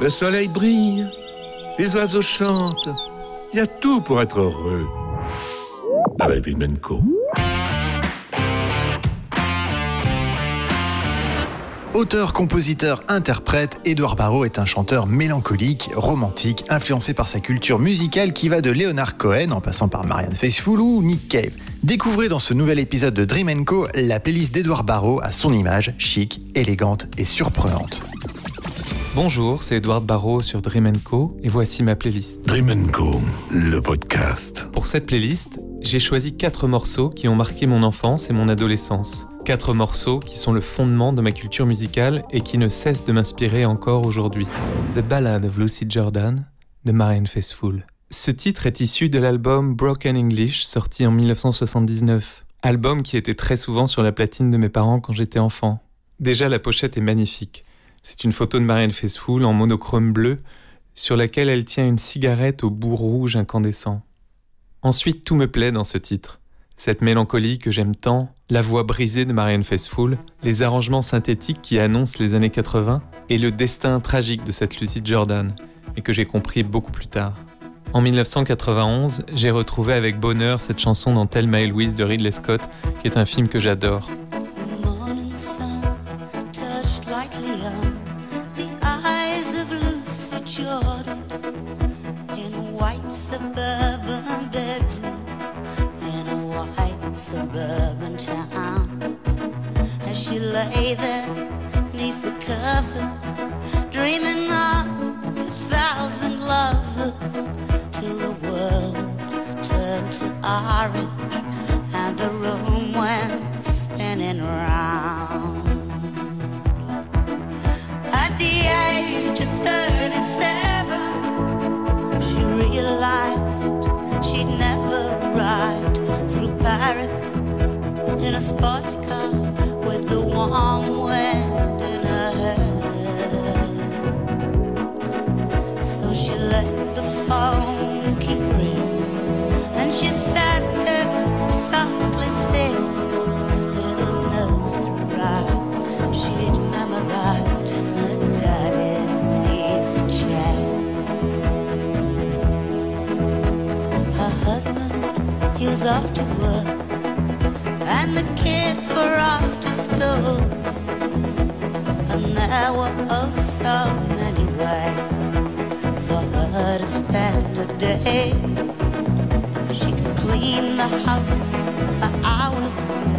Le soleil brille, les oiseaux chantent. Il y a tout pour être heureux. Avec Co. Auteur, compositeur, interprète, Édouard Barrault est un chanteur mélancolique, romantique, influencé par sa culture musicale qui va de Leonard Cohen en passant par Marianne Faithfull ou Nick Cave. Découvrez dans ce nouvel épisode de Dream Co la playlist d'Édouard Barrault à son image chic, élégante et surprenante. Bonjour, c'est Edouard Barrault sur Dream Co et voici ma playlist. Dream Co, le podcast. Pour cette playlist, j'ai choisi quatre morceaux qui ont marqué mon enfance et mon adolescence. Quatre morceaux qui sont le fondement de ma culture musicale et qui ne cessent de m'inspirer encore aujourd'hui. The Ballad of Lucy Jordan de Marianne Faithfull. Ce titre est issu de l'album Broken English sorti en 1979. Album qui était très souvent sur la platine de mes parents quand j'étais enfant. Déjà la pochette est magnifique. C'est une photo de Marianne Faithfull en monochrome bleu sur laquelle elle tient une cigarette au bout rouge incandescent. Ensuite, tout me plaît dans ce titre. Cette mélancolie que j'aime tant, la voix brisée de Marianne Faithfull, les arrangements synthétiques qui annoncent les années 80 et le destin tragique de cette Lucy Jordan, et que j'ai compris beaucoup plus tard. En 1991, j'ai retrouvé avec bonheur cette chanson dans Thelma et Louise de Ridley Scott, qui est un film que j'adore. Were oh so many ways for her to spend a day. She could clean the house for hours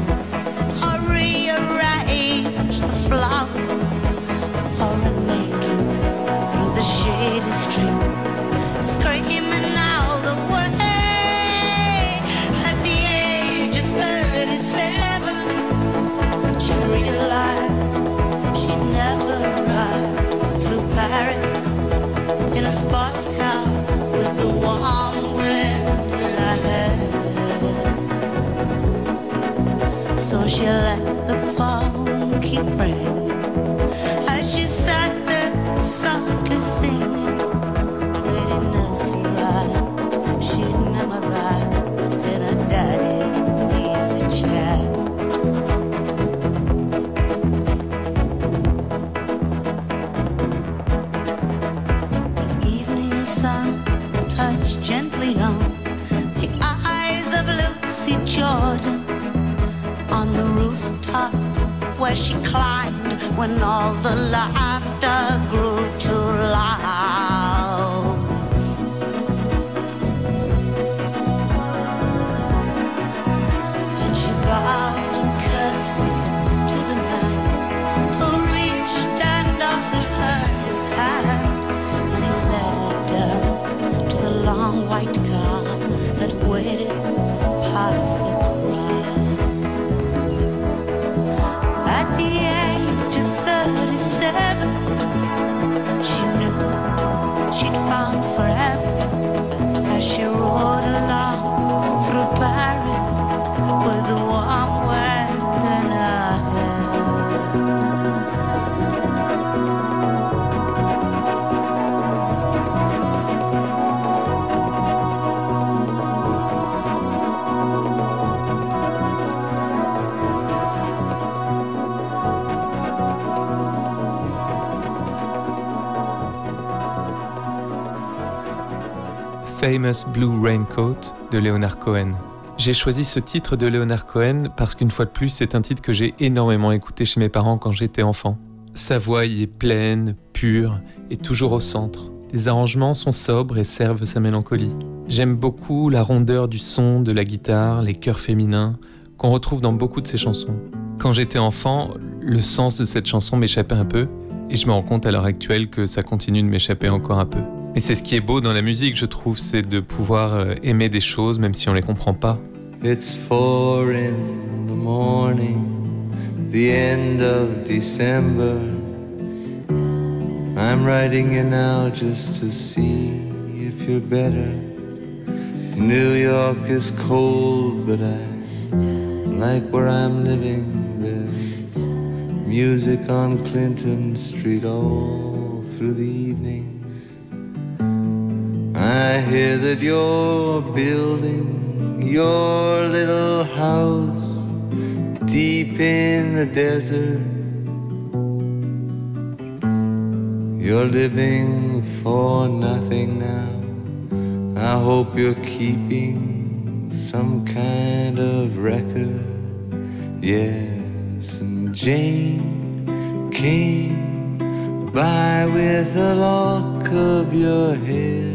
Famous Blue Raincoat de Leonard Cohen. J'ai choisi ce titre de Leonard Cohen parce qu'une fois de plus, c'est un titre que j'ai énormément écouté chez mes parents quand j'étais enfant. Sa voix y est pleine, pure et toujours au centre. Les arrangements sont sobres et servent sa mélancolie. J'aime beaucoup la rondeur du son, de la guitare, les chœurs féminins, qu'on retrouve dans beaucoup de ses chansons. Quand j'étais enfant, le sens de cette chanson m'échappait un peu, et je me rends compte à l'heure actuelle que ça continue de m'échapper encore un peu. Mais c'est ce qui est beau dans la musique, je trouve, c'est de pouvoir euh, aimer des choses même si on les comprend pas. It's four in the morning, the end of December. I'm writing you now just to see if you're better. New York is cold, but I like where I'm living. There's music on Clinton Street all through the evening. I hear that you're building your little house deep in the desert. You're living for nothing now. I hope you're keeping some kind of record. Yes, and Jane came by with a lock of your hair.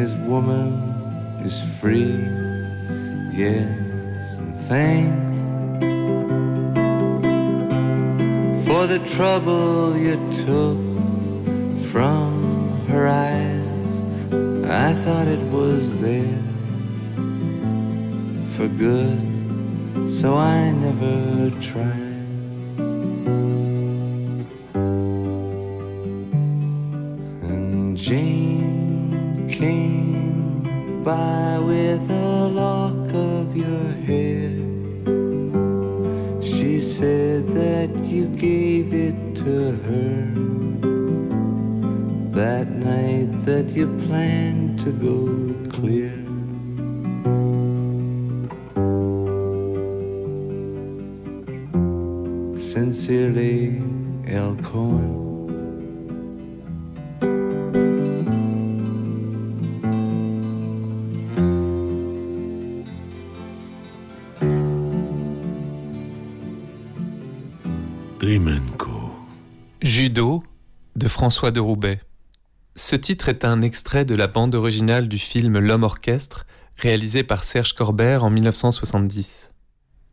his woman is free. Yes, and thanks for the trouble you took from her eyes. I thought it was there for good, so I never tried. To go clear. Sincerely, El Cohen. Judo de François de Roubaix. Ce titre est un extrait de la bande originale du film L'homme orchestre, réalisé par Serge Corbert en 1970.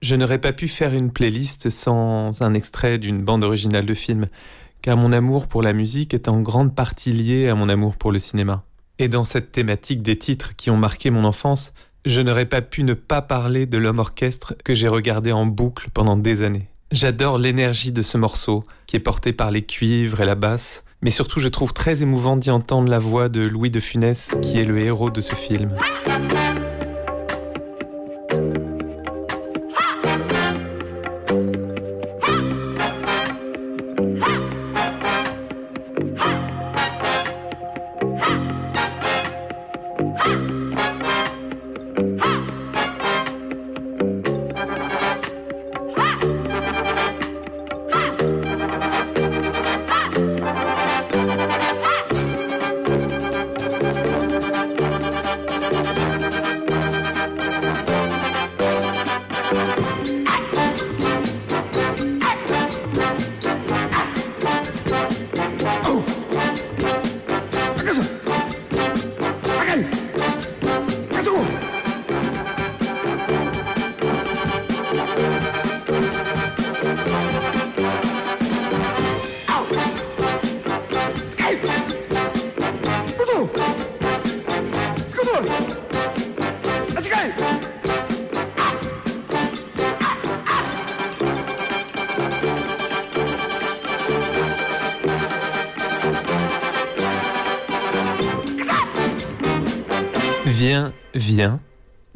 Je n'aurais pas pu faire une playlist sans un extrait d'une bande originale de film, car mon amour pour la musique est en grande partie lié à mon amour pour le cinéma. Et dans cette thématique des titres qui ont marqué mon enfance, je n'aurais pas pu ne pas parler de l'homme orchestre que j'ai regardé en boucle pendant des années. J'adore l'énergie de ce morceau, qui est porté par les cuivres et la basse, mais surtout je trouve très émouvant d'y entendre la voix de Louis de Funès, qui est le héros de ce film.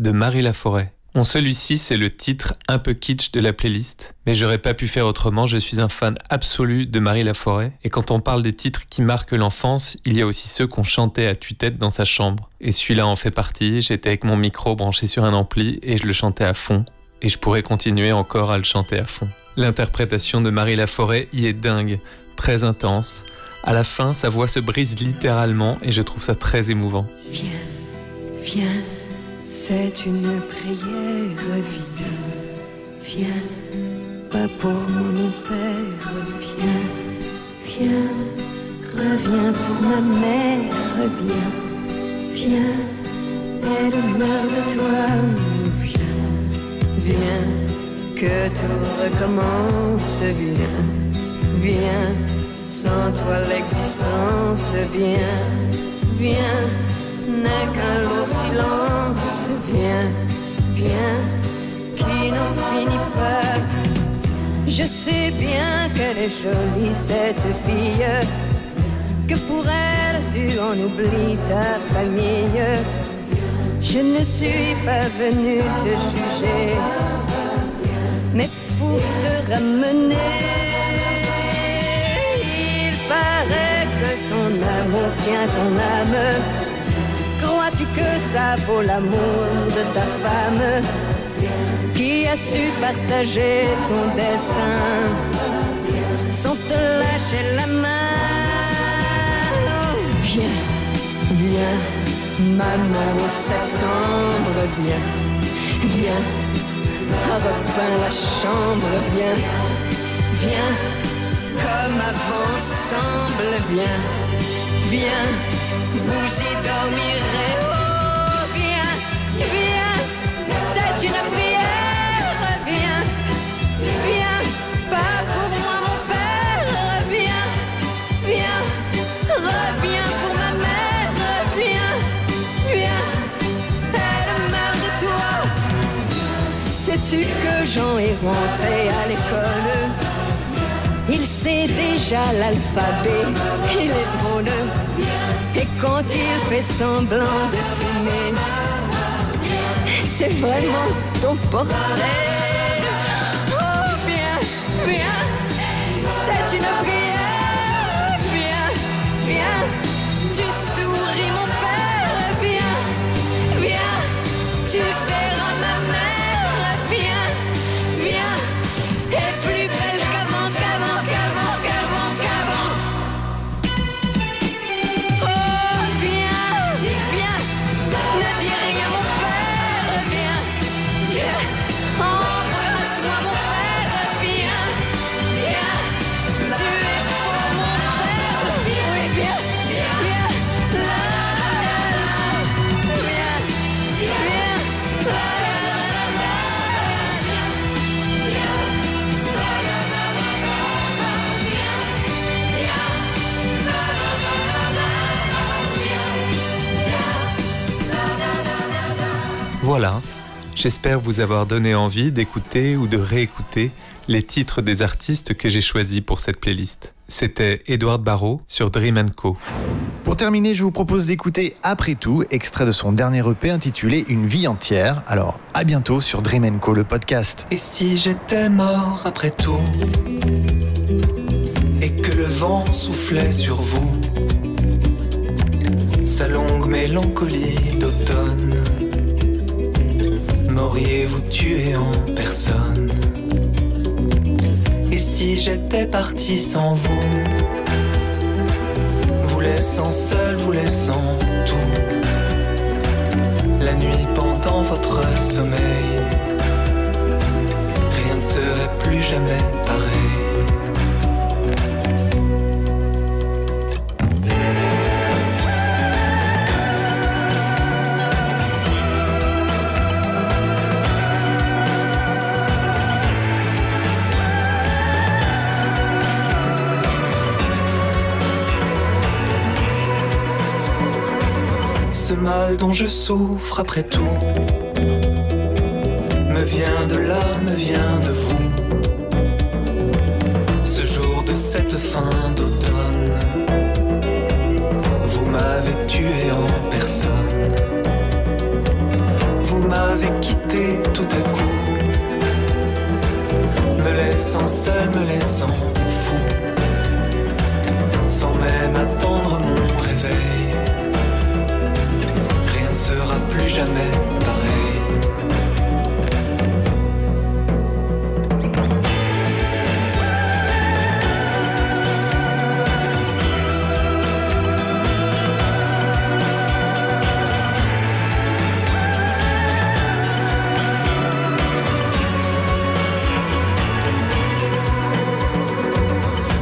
De Marie Laforêt. Bon, celui-ci, c'est le titre un peu kitsch de la playlist, mais j'aurais pas pu faire autrement, je suis un fan absolu de Marie Laforêt, et quand on parle des titres qui marquent l'enfance, il y a aussi ceux qu'on chantait à tue-tête dans sa chambre. Et celui-là en fait partie, j'étais avec mon micro branché sur un ampli et je le chantais à fond, et je pourrais continuer encore à le chanter à fond. L'interprétation de Marie Laforêt y est dingue, très intense. À la fin, sa voix se brise littéralement et je trouve ça très émouvant. Viens, viens, c'est une prière, viens, viens, pas pour mon père, viens, viens, reviens pour ma mère, reviens, viens, elle meurt de toi, viens, viens, que tout recommence, viens, viens, sans toi l'existence, viens, viens. N'est qu'un lourd silence. Viens, viens, qui n'en finit pas. Je sais bien qu'elle est jolie, cette fille. Que pour elle, tu en oublies ta famille? Je ne suis pas venue te juger, mais pour te ramener. Il paraît que son amour tient ton âme. Crois-tu que ça vaut l'amour de ta femme qui a su partager ton destin sans te lâcher la main? Oh, Viens, viens, maman au septembre, viens, viens, repeins la chambre, viens, viens, comme avant ensemble, viens, viens vous y dormirez. Oh, viens, viens, c'est une prière. Viens, viens, pas pour moi mon père. Viens, viens, reviens pour ma mère. Viens, viens, elle meurt de toi. Sais-tu que Jean est rentré à l'école? Il sait déjà l'alphabet, il est drôle. Quand il fait semblant de fumer, c'est vraiment ton portrait. Oh, viens, viens, c'est une prière. Viens, viens, tu souris mon père. Viens, viens, tu verras Voilà, j'espère vous avoir donné envie d'écouter ou de réécouter les titres des artistes que j'ai choisis pour cette playlist. C'était Edward Barrow sur Dream Co. Pour terminer, je vous propose d'écouter Après tout, extrait de son dernier EP intitulé Une vie entière. Alors, à bientôt sur Dream Co, le podcast. Et si j'étais mort après tout Et que le vent soufflait sur vous Sa longue mélancolie d'automne M'auriez-vous tué en personne? Et si j'étais parti sans vous? Vous laissant seul, vous laissant tout. La nuit pendant votre sommeil. Rien ne serait plus jamais pareil Mal dont je souffre après tout me vient de là, me vient de vous. Ce jour de cette fin d'automne, vous m'avez tué en personne. Vous m'avez quitté tout à coup, me laissant seul, me laissant fou, sans même attendre mon jamais pareil.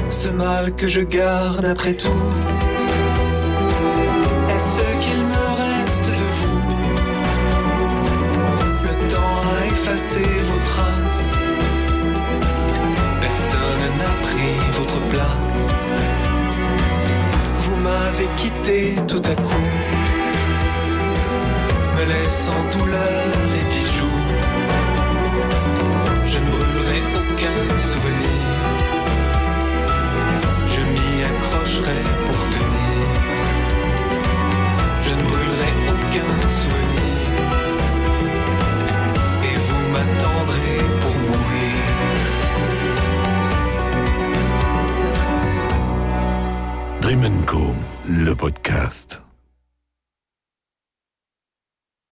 Ce mal que je garde après tout tout à coup, me laissant douleur et bijoux. Je ne brûlerai aucun souvenir. Le podcast.